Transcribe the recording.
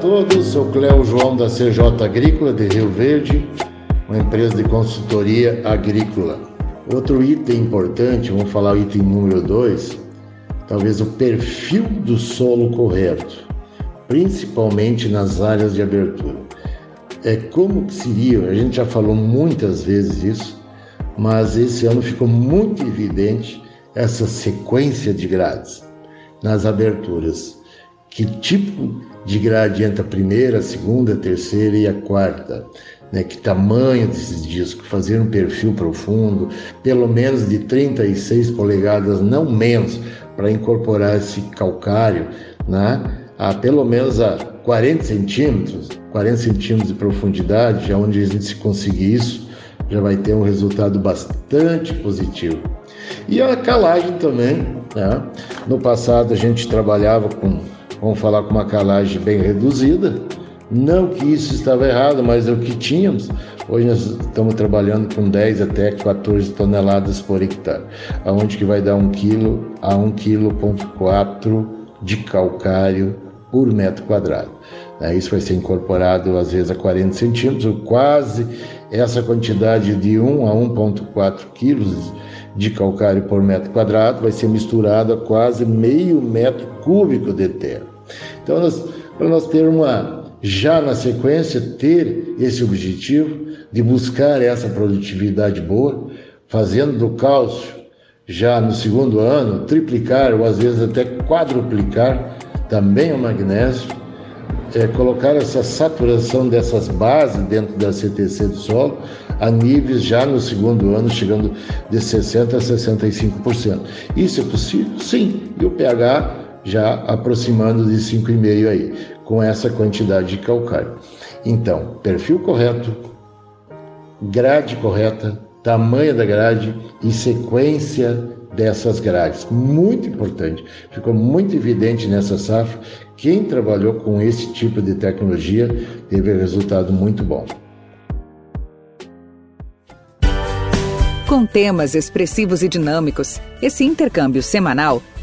Todos, sou Cléo João da CJ Agrícola de Rio Verde, uma empresa de consultoria agrícola. Outro item importante, vamos falar o item número 2, talvez o perfil do solo correto, principalmente nas áreas de abertura. É como que seria, a gente já falou muitas vezes isso, mas esse ano ficou muito evidente essa sequência de grades nas aberturas. Que tipo de grade entra a primeira, a segunda, a terceira e a quarta. Né, que tamanho desses discos, fazer um perfil profundo, pelo menos de 36 polegadas, não menos, para incorporar esse calcário né, a pelo menos a 40 centímetros, 40 centímetros de profundidade, onde a gente conseguir isso, já vai ter um resultado bastante positivo. E a calagem também, né? no passado a gente trabalhava com vamos falar com uma calagem bem reduzida. Não que isso estava errado, mas é o que tínhamos. Hoje nós estamos trabalhando com 10 até 14 toneladas por hectare, aonde que vai dar 1 kg a 1,4 kg de calcário por metro quadrado. Né, isso vai ser incorporado às vezes a 40 centímetros, quase essa quantidade de 1 a 1,4 quilos de calcário por metro quadrado vai ser misturado a quase meio metro cúbico de terra. Então, para nós ter uma, já na sequência, ter esse objetivo de buscar essa produtividade boa, fazendo do cálcio já no segundo ano, triplicar ou às vezes até quadruplicar também o magnésio, é, colocar essa saturação dessas bases dentro da CTC do solo a níveis já no segundo ano, chegando de 60% a 65%. Isso é possível? Sim. E o pH já aproximando de 5,5 aí, com essa quantidade de calcário. Então, perfil correto, grade correta, tamanho da grade e sequência dessas grades. Muito importante. Ficou muito evidente nessa safra. Quem trabalhou com esse tipo de tecnologia teve resultado muito bom. Com temas expressivos e dinâmicos, esse intercâmbio semanal